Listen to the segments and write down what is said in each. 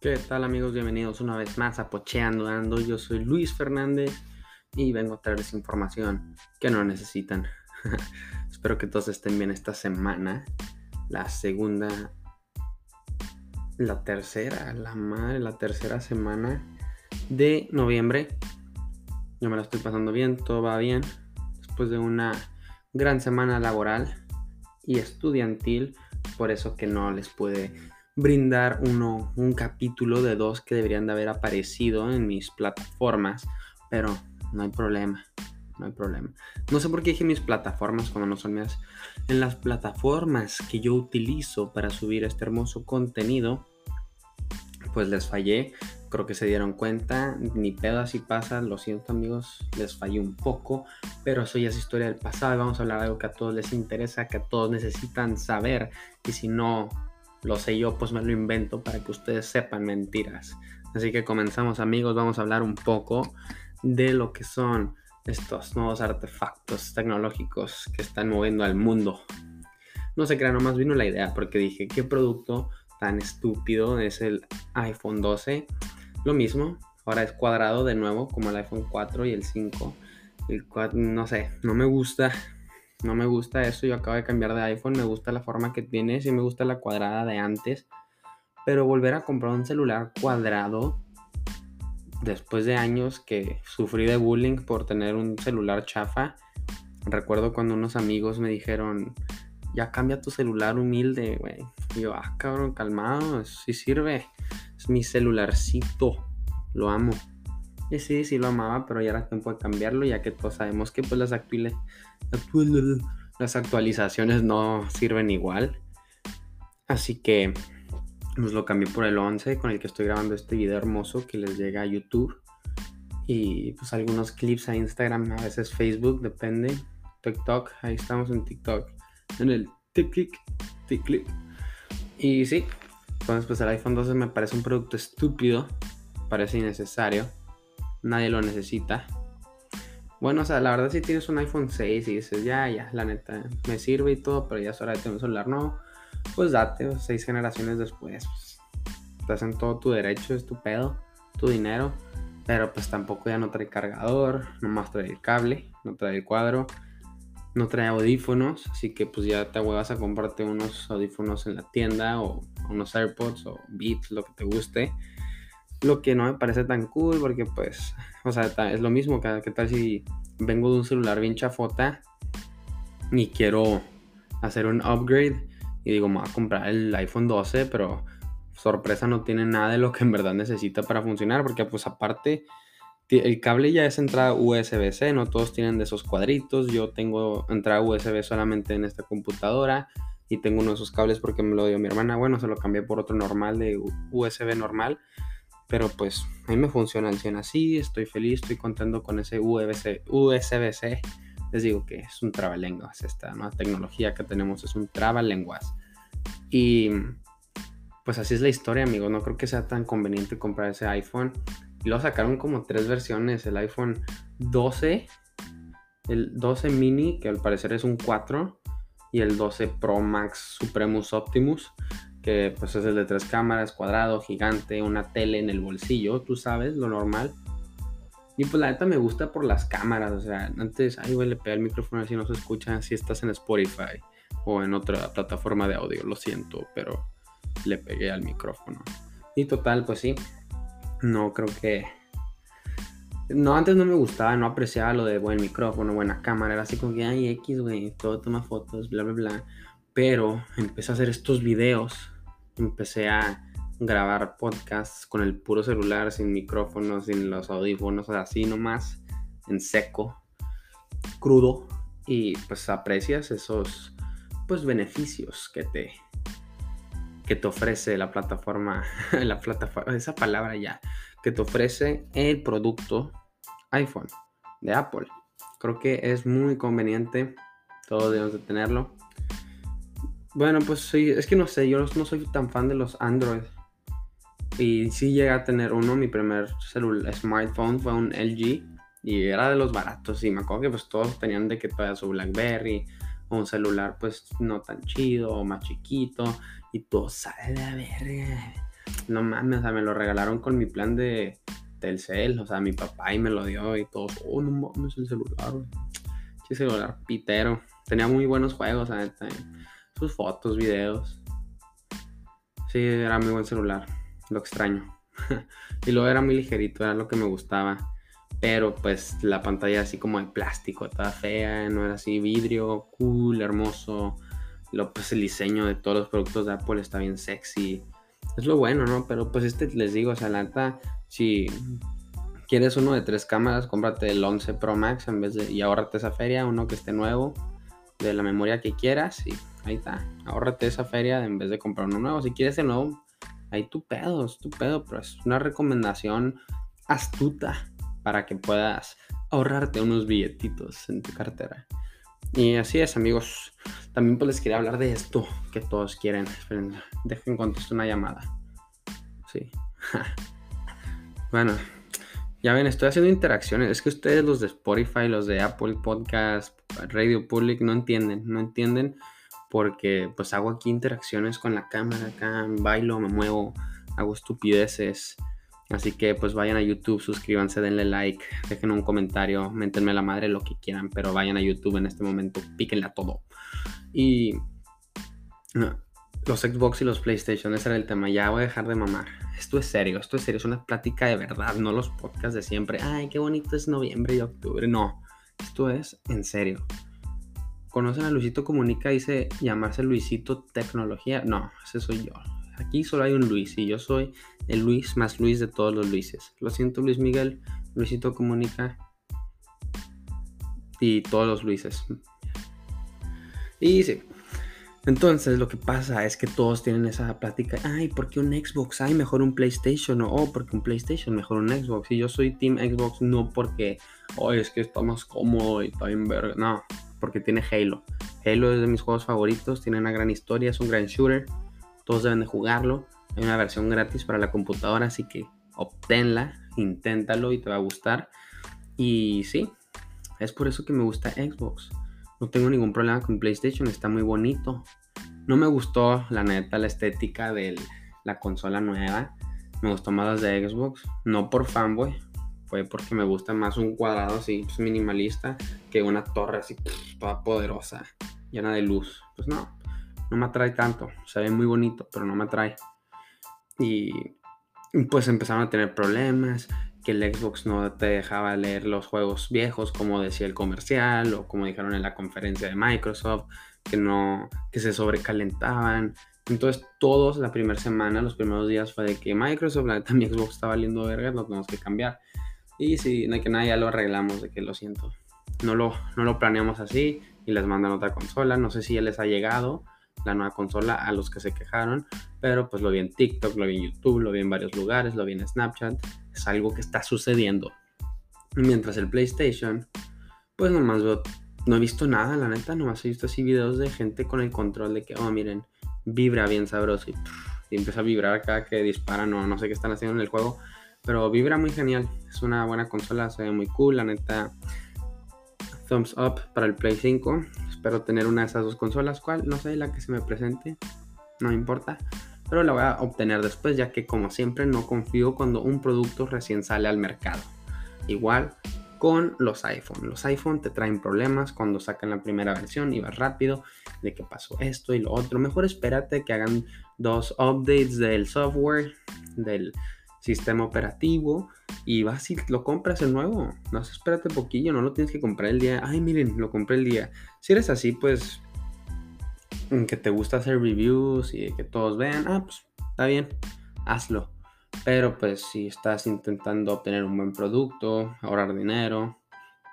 ¿Qué tal amigos? Bienvenidos una vez más a Pocheando Ando. Yo soy Luis Fernández y vengo a traerles información que no necesitan. Espero que todos estén bien esta semana. La segunda, la tercera, la madre, la tercera semana de noviembre. Yo me la estoy pasando bien, todo va bien. Después de una gran semana laboral y estudiantil, por eso que no les puede brindar uno, un capítulo de dos que deberían de haber aparecido en mis plataformas, pero no hay problema, no hay problema. No sé por qué dije mis plataformas cuando no son mías. En las plataformas que yo utilizo para subir este hermoso contenido, pues les fallé. Creo que se dieron cuenta, ni pedo así pasa, lo siento amigos, les fallé un poco, pero eso ya es historia del pasado y vamos a hablar algo que a todos les interesa, que a todos necesitan saber y si no lo sé yo, pues me lo invento para que ustedes sepan mentiras. Así que comenzamos amigos, vamos a hablar un poco de lo que son estos nuevos artefactos tecnológicos que están moviendo al mundo. No se crean, nomás vino la idea porque dije, ¿qué producto tan estúpido es el iPhone 12? Lo mismo, ahora es cuadrado de nuevo como el iPhone 4 y el 5. El 4, no sé, no me gusta, no me gusta eso, yo acabo de cambiar de iPhone, me gusta la forma que tiene, sí me gusta la cuadrada de antes, pero volver a comprar un celular cuadrado después de años que sufrí de bullying por tener un celular chafa, recuerdo cuando unos amigos me dijeron, ya cambia tu celular humilde, güey. Y yo, ah, cabrón, calmado, sí sirve, es mi celularcito, lo amo. Y sí, sí lo amaba, pero ya era tiempo de cambiarlo, ya que todos sabemos que pues las, las actualizaciones no sirven igual. Así que pues lo cambié por el 11 con el que estoy grabando este video hermoso que les llega a YouTube. Y pues algunos clips a Instagram, a veces Facebook, depende. TikTok, ahí estamos en TikTok. En el TikTok, TikTok. Y sí, entonces pues el iPhone 12 me parece un producto estúpido, parece innecesario nadie lo necesita. Bueno, o sea, la verdad si tienes un iPhone 6 y dices, ya, ya, la neta, me sirve y todo, pero ya es hora de tener un celular no pues date, seis generaciones después, pues, estás en todo tu derecho, es tu pedo, tu dinero, pero pues tampoco ya no trae cargador, nomás trae el cable, no trae el cuadro, no trae audífonos, así que pues ya te huevas a comprarte unos audífonos en la tienda o unos AirPods o Beats, lo que te guste lo que no me parece tan cool porque pues, o sea, es lo mismo que, tal si vengo de un celular bien chafota y quiero hacer un upgrade y digo, me voy a comprar el iPhone 12, pero sorpresa no tiene nada de lo que en verdad necesita para funcionar porque pues aparte el cable ya es entrada USB-C, no todos tienen de esos cuadritos, yo tengo entrada USB solamente en esta computadora y tengo uno de esos cables porque me lo dio mi hermana, bueno, se lo cambié por otro normal de USB normal pero pues a mí me funciona el 100 así, estoy feliz, estoy contando con ese USB-C. Les digo que es un trabalenguas, esta nueva tecnología que tenemos es un trabalenguas. Y pues así es la historia, amigos. No creo que sea tan conveniente comprar ese iPhone. Y lo sacaron como tres versiones: el iPhone 12, el 12 mini, que al parecer es un 4, y el 12 Pro Max Supremus Optimus pues es el de tres cámaras, cuadrado, gigante, una tele en el bolsillo, tú sabes, lo normal. Y pues la neta me gusta por las cámaras, o sea, antes, ay, güey, le pegué el micrófono así no se escucha si estás en Spotify o en otra plataforma de audio, lo siento, pero le pegué al micrófono. Y total, pues sí, no creo que... No, antes no me gustaba, no apreciaba lo de buen micrófono, buena cámara, era así como que, ay, X, güey, todo toma fotos, bla, bla, bla. Pero empecé a hacer estos videos, empecé a grabar podcasts con el puro celular, sin micrófono, sin los audífonos, así nomás, en seco, crudo, y pues aprecias esos pues beneficios que te que te ofrece la plataforma, la plataforma, esa palabra ya, que te ofrece el producto iPhone de Apple. Creo que es muy conveniente, todos debemos de tenerlo. Bueno, pues sí, es que no sé, yo no soy tan fan de los Android. Y sí llegué a tener uno, mi primer celular, smartphone fue un LG y era de los baratos. Y me acuerdo que pues todos tenían de que todavía su Blackberry o un celular pues no tan chido o más chiquito y todo sale de la verga. no mames, o sea, me lo regalaron con mi plan de Telcel, o sea, mi papá y me lo dio y todos, oh, no mames, el celular, güey. Sí, celular pitero. Tenía muy buenos juegos, neta. Sus fotos, videos. Sí, era muy buen celular. Lo extraño. y luego era muy ligerito, era lo que me gustaba. Pero pues la pantalla así como de plástico, toda fea, no era así vidrio, cool, hermoso. Lo, pues el diseño de todos los productos de Apple está bien sexy. Es lo bueno, ¿no? Pero pues este les digo, o sea, la neta, si quieres uno de tres cámaras, cómprate el 11 Pro Max en vez de, y ahórrate esa feria, uno que esté nuevo, de la memoria que quieras y ahí está, ahórrate esa feria en vez de comprar uno nuevo. Si quieres el nuevo, ahí tu pedo, es tu pedo, pero es una recomendación astuta para que puedas ahorrarte unos billetitos en tu cartera. Y así es, amigos. También pues les quería hablar de esto que todos quieren. Esperen, dejen contestar una llamada. Sí. bueno, ya ven, estoy haciendo interacciones. Es que ustedes, los de Spotify, los de Apple Podcast, Radio Public, no entienden. No entienden porque pues hago aquí interacciones con la cámara acá, bailo, me muevo, hago estupideces. Así que pues vayan a YouTube, suscríbanse, denle like, dejen un comentario, méntenme la madre lo que quieran, pero vayan a YouTube en este momento, píquenle a todo. Y los Xbox y los PlayStation, ese era el tema, ya voy a dejar de mamar. Esto es serio, esto es serio, es una plática de verdad, no los podcasts de siempre. Ay, qué bonito es noviembre y octubre. No, esto es en serio. ¿Conocen a Luisito Comunica? Dice llamarse Luisito Tecnología. No, ese soy yo. Aquí solo hay un Luis y yo soy el Luis más Luis de todos los Luises. Lo siento Luis Miguel, Luisito Comunica y todos los Luises. Y sí. Entonces lo que pasa es que todos tienen esa plática. Ay, ¿por qué un Xbox? Ay, mejor un PlayStation. O oh, porque un PlayStation, mejor un Xbox. Y yo soy Team Xbox no porque, oh, es que está más cómodo y está bien verga. No, porque tiene Halo. Halo es de mis juegos favoritos, tiene una gran historia, es un gran shooter todos deben de jugarlo. Hay una versión gratis para la computadora, así que obténla, inténtalo y te va a gustar. Y sí, es por eso que me gusta Xbox. No tengo ningún problema con PlayStation, está muy bonito. No me gustó, la neta, la estética de la consola nueva. Me gustó más las de Xbox. No por fanboy, fue porque me gusta más un cuadrado así pues, minimalista que una torre así toda poderosa, llena de luz. Pues no, no me atrae tanto. Se ve muy bonito, pero no me atrae. Y pues empezaron a tener problemas, que el Xbox no te dejaba leer los juegos viejos como decía el comercial o como dijeron en la conferencia de Microsoft, que no que se sobrecalentaban. Entonces todos la primera semana, los primeros días fue de que Microsoft, la neta mi Xbox está valiendo verga, lo tenemos que cambiar. Y sí, de que nada ya lo arreglamos, de que lo siento. No lo, no lo planeamos así y les mandan otra consola. No sé si ya les ha llegado la nueva consola a los que se quejaron, pero pues lo vi en TikTok, lo vi en YouTube, lo vi en varios lugares, lo vi en Snapchat, es algo que está sucediendo. Mientras el PlayStation, pues nomás no he visto nada, la neta, nomás he visto así videos de gente con el control de que, oh, miren, vibra bien sabroso y, empieza a vibrar cada que dispara, no, no sé qué están haciendo en el juego, pero vibra muy genial, es una buena consola, se ve muy cool, la neta, thumbs up para el Play 5, Espero tener una de esas dos consolas. ¿Cuál? No sé, la que se me presente. No importa. Pero la voy a obtener después, ya que como siempre no confío cuando un producto recién sale al mercado. Igual con los iPhone. Los iPhone te traen problemas cuando sacan la primera versión y vas rápido de que pasó esto y lo otro. Mejor espérate que hagan dos updates del software, del sistema operativo y vas y lo compras el nuevo. No espérate poquillo, no lo tienes que comprar el día. Ay, miren, lo compré el día. Si eres así, pues que te gusta hacer reviews y que todos vean, ah, pues está bien, hazlo. Pero pues si estás intentando obtener un buen producto, ahorrar dinero,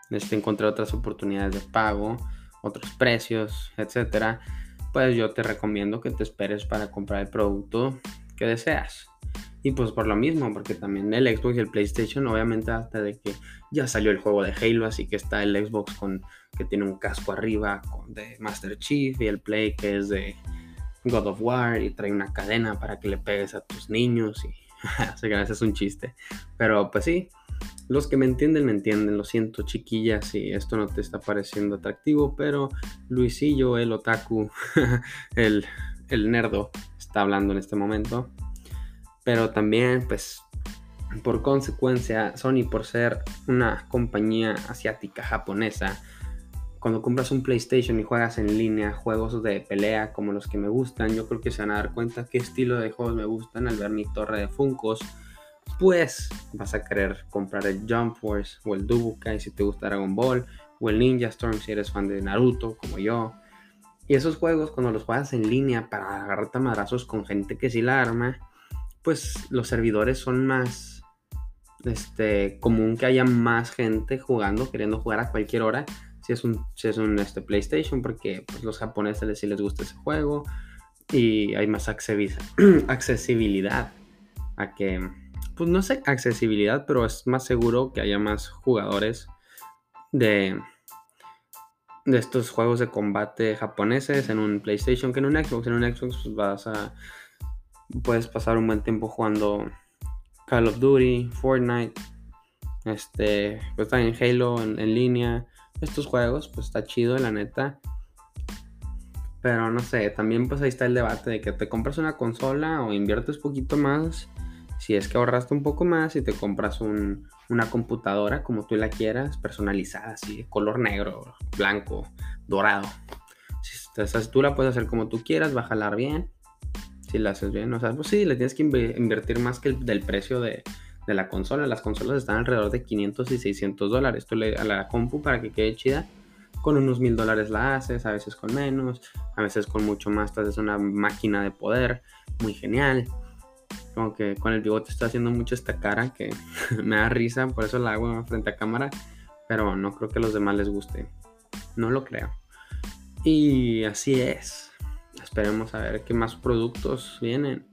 necesitas encontrar otras oportunidades de pago, otros precios, etcétera, pues yo te recomiendo que te esperes para comprar el producto que deseas. Y pues por lo mismo, porque también el Xbox y el PlayStation, obviamente hasta de que ya salió el juego de Halo, así que está el Xbox con que tiene un casco arriba con, de Master Chief y el Play que es de God of War y trae una cadena para que le pegues a tus niños y así que es un chiste. Pero pues sí, los que me entienden me entienden, lo siento chiquillas si esto no te está pareciendo atractivo, pero Luisillo, el otaku, el, el nerdo, está hablando en este momento. Pero también, pues, por consecuencia, Sony, por ser una compañía asiática, japonesa, cuando compras un PlayStation y juegas en línea juegos de pelea como los que me gustan, yo creo que se van a dar cuenta qué estilo de juegos me gustan al ver mi torre de Funkos. Pues vas a querer comprar el Jump Force o el Dubukai si te gusta Dragon Ball o el Ninja Storm si eres fan de Naruto como yo. Y esos juegos cuando los juegas en línea para agarrarte madrazos con gente que sí la arma, pues los servidores son más este, común que haya más gente jugando, queriendo jugar a cualquier hora si es un, si es un este, PlayStation, porque pues, los japoneses sí les gusta ese juego y hay más accesibilidad a que, pues no sé, accesibilidad, pero es más seguro que haya más jugadores de, de estos juegos de combate japoneses en un PlayStation que en un Xbox. En un Xbox pues, vas a, puedes pasar un buen tiempo jugando Call of Duty, Fortnite, este, pues también Halo en, en línea estos juegos, pues está chido, la neta. Pero no sé, también pues ahí está el debate de que te compras una consola o inviertes poquito más. Si es que ahorraste un poco más y te compras una computadora como tú la quieras, personalizada, así, de color negro, blanco, dorado. Si, tú la puedes hacer como tú quieras, va a jalar bien. Si la haces bien, o sea, pues sí, le tienes que invertir más que el del precio de, de la consola. Las consolas están alrededor de 500 y 600 dólares. Tú le a la compu para que quede chida. Con unos mil dólares la haces, a veces con menos, a veces con mucho más. Tú haces una máquina de poder muy genial. Como que con el bigote está haciendo mucho esta cara que me da risa, por eso la hago frente a cámara. Pero no creo que a los demás les guste. No lo creo. Y así es. Esperemos a ver qué más productos vienen.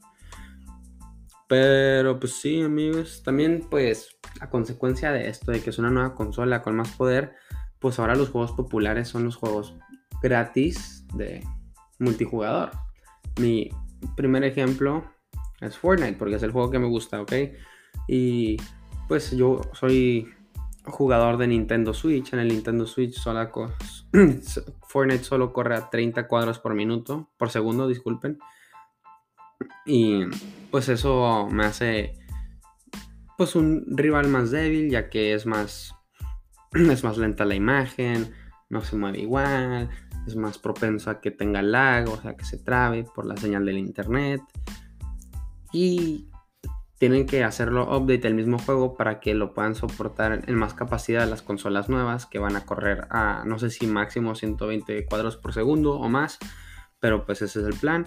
Pero pues sí, amigos. También pues a consecuencia de esto, de que es una nueva consola con más poder, pues ahora los juegos populares son los juegos gratis de multijugador. Mi primer ejemplo es Fortnite, porque es el juego que me gusta, ¿ok? Y pues yo soy jugador de Nintendo Switch. En el Nintendo Switch Fortnite solo corre a 30 cuadros por minuto, por segundo, disculpen. Y pues eso me hace pues un rival más débil, ya que es más es más lenta la imagen, no se mueve igual, es más propenso a que tenga lag, o sea, que se trabe por la señal del internet. Y tienen que hacerlo update el mismo juego para que lo puedan soportar en más capacidad las consolas nuevas que van a correr a no sé si máximo 120 cuadros por segundo o más, pero pues ese es el plan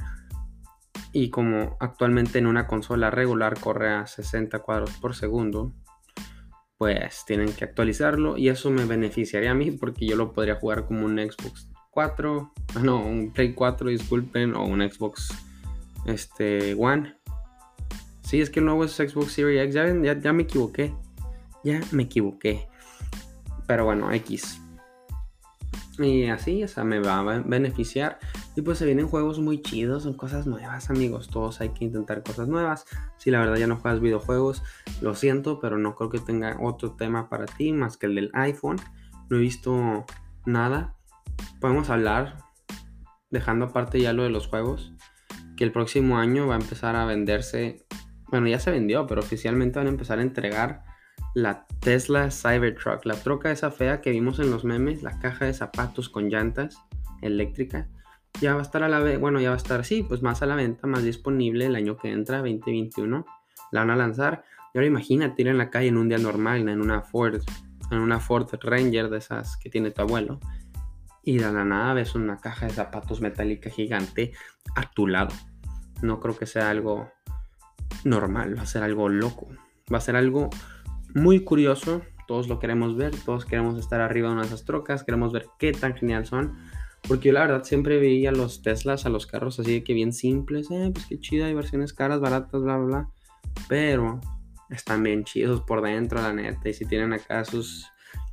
y como actualmente en una consola regular corre a 60 cuadros por segundo, pues tienen que actualizarlo y eso me beneficiaría a mí porque yo lo podría jugar como un Xbox 4, no, un Play 4, disculpen, o un Xbox este, One. Sí, es que el nuevo es Xbox Series X, ya, ya me equivoqué, ya me equivoqué. Pero bueno, X. Y así, o sea, me va a beneficiar. Y pues se vienen juegos muy chidos, son cosas nuevas, amigos. Todos hay que intentar cosas nuevas. Si la verdad ya no juegas videojuegos, lo siento, pero no creo que tenga otro tema para ti más que el del iPhone. No he visto nada. Podemos hablar, dejando aparte ya lo de los juegos, que el próximo año va a empezar a venderse. Bueno, ya se vendió, pero oficialmente van a empezar a entregar la Tesla Cybertruck, la troca esa fea que vimos en los memes, la caja de zapatos con llantas eléctrica, ya va a estar a la venta, bueno, ya va a estar, sí, pues más a la venta, más disponible el año que entra, 2021, la van a lanzar. Y ahora imagínate ir en la calle en un día normal, en una Ford, en una Ford Ranger de esas que tiene tu abuelo, y de la nada ves una caja de zapatos metálica gigante a tu lado. No creo que sea algo normal, va a ser algo loco, va a ser algo muy curioso. Todos lo queremos ver, todos queremos estar arriba de una de trocas, queremos ver qué tan genial son. Porque yo la verdad siempre veía los Teslas, a los carros así de que bien simples, eh, pues qué chida, hay versiones caras, baratas, bla, bla, bla. Pero están bien chidos por dentro, la neta. Y si tienen acá sus,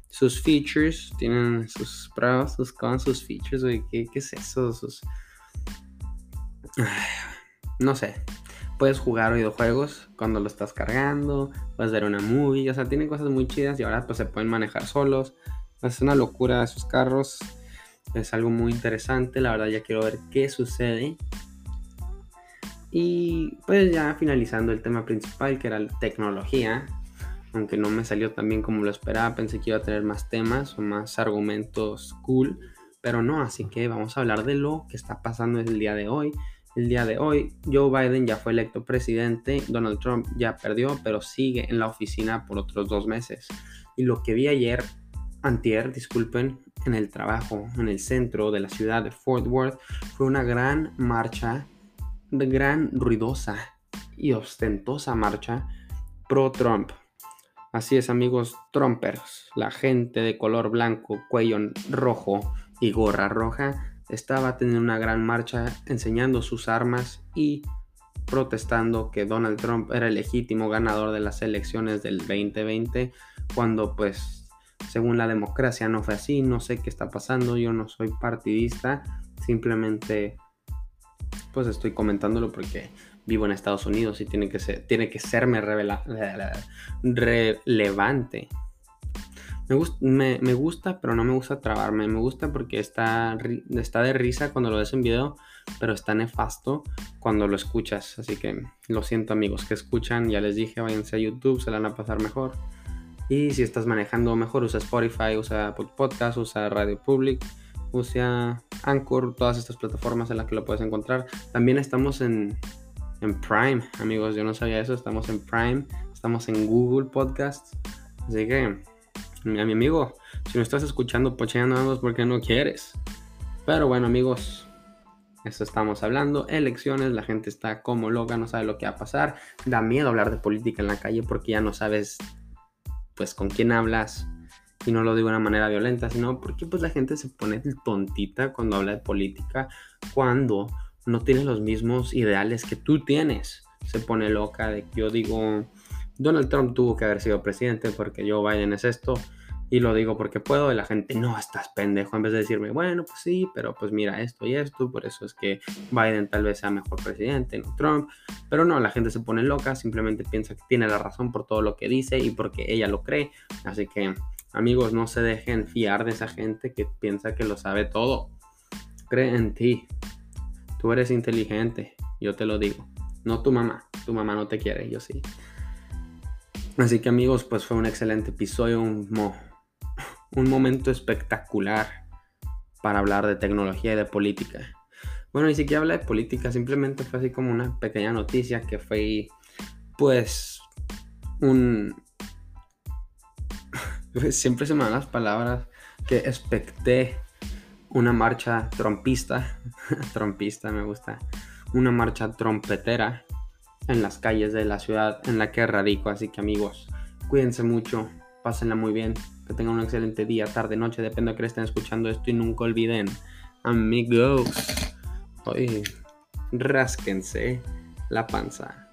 sus features, tienen sus pros, sus cons, sus features, güey, ¿qué, ¿qué, es eso? Sus... No sé, puedes jugar videojuegos cuando lo estás cargando, puedes ver una movie, o sea, tienen cosas muy chidas y ahora pues se pueden manejar solos. Es una locura esos carros, es algo muy interesante, la verdad ya quiero ver qué sucede. Y pues ya finalizando el tema principal, que era la tecnología, aunque no me salió tan bien como lo esperaba, pensé que iba a tener más temas o más argumentos cool, pero no, así que vamos a hablar de lo que está pasando el día de hoy. El día de hoy, Joe Biden ya fue electo presidente, Donald Trump ya perdió, pero sigue en la oficina por otros dos meses. Y lo que vi ayer, antier, disculpen, en el trabajo, en el centro de la ciudad de Fort Worth, fue una gran marcha, de gran ruidosa y ostentosa marcha pro-Trump. Así es, amigos Trumpers, la gente de color blanco, cuello rojo y gorra roja estaba teniendo una gran marcha enseñando sus armas y protestando que Donald Trump era el legítimo ganador de las elecciones del 2020 cuando pues según la democracia no fue así, no sé qué está pasando, yo no soy partidista, simplemente pues estoy comentándolo porque vivo en Estados Unidos y tiene que, ser, tiene que serme relevante. Me, gusta, pero no me gusta trabarme. Me gusta porque está, está de risa cuando lo ves en video, pero está nefasto cuando lo escuchas. Así que lo siento amigos que escuchan, ya les dije, váyanse a YouTube, se la van a pasar mejor. Y si estás manejando mejor, usa Spotify, usa Podcast, usa Radio Public, usa Anchor, todas estas plataformas en las que lo puedes encontrar. También estamos en en Prime, amigos. Yo no sabía eso. Estamos en Prime, estamos en Google Podcasts. Así que, a mi amigo, si no estás escuchando pocheando porque no quieres. Pero bueno, amigos, eso estamos hablando. Elecciones, la gente está como loca, no sabe lo que va a pasar. Da miedo hablar de política en la calle porque ya no sabes, pues, con quién hablas. Y no lo digo de una manera violenta, sino porque pues la gente se pone tontita cuando habla de política. Cuando no tiene los mismos ideales que tú tienes. Se pone loca de que yo digo, Donald Trump tuvo que haber sido presidente porque Joe Biden es esto. Y lo digo porque puedo. Y la gente, no, estás pendejo. En vez de decirme, bueno, pues sí, pero pues mira esto y esto. Por eso es que Biden tal vez sea mejor presidente, no Trump. Pero no, la gente se pone loca. Simplemente piensa que tiene la razón por todo lo que dice y porque ella lo cree. Así que, amigos, no se dejen fiar de esa gente que piensa que lo sabe todo. Cree en ti. Tú eres inteligente, yo te lo digo. No tu mamá, tu mamá no te quiere, yo sí. Así que amigos, pues fue un excelente episodio, un, momento espectacular para hablar de tecnología y de política. Bueno, ni siquiera habla de política, simplemente fue así como una pequeña noticia que fue pues un... Siempre se me dan las palabras que expecté una marcha trompista, trompista me gusta, una marcha trompetera en las calles de la ciudad en la que radico. Así que amigos, cuídense mucho, pásenla muy bien, que tengan un excelente día, tarde, noche, depende de que estén escuchando esto y nunca olviden, amigos, hoy rásquense la panza.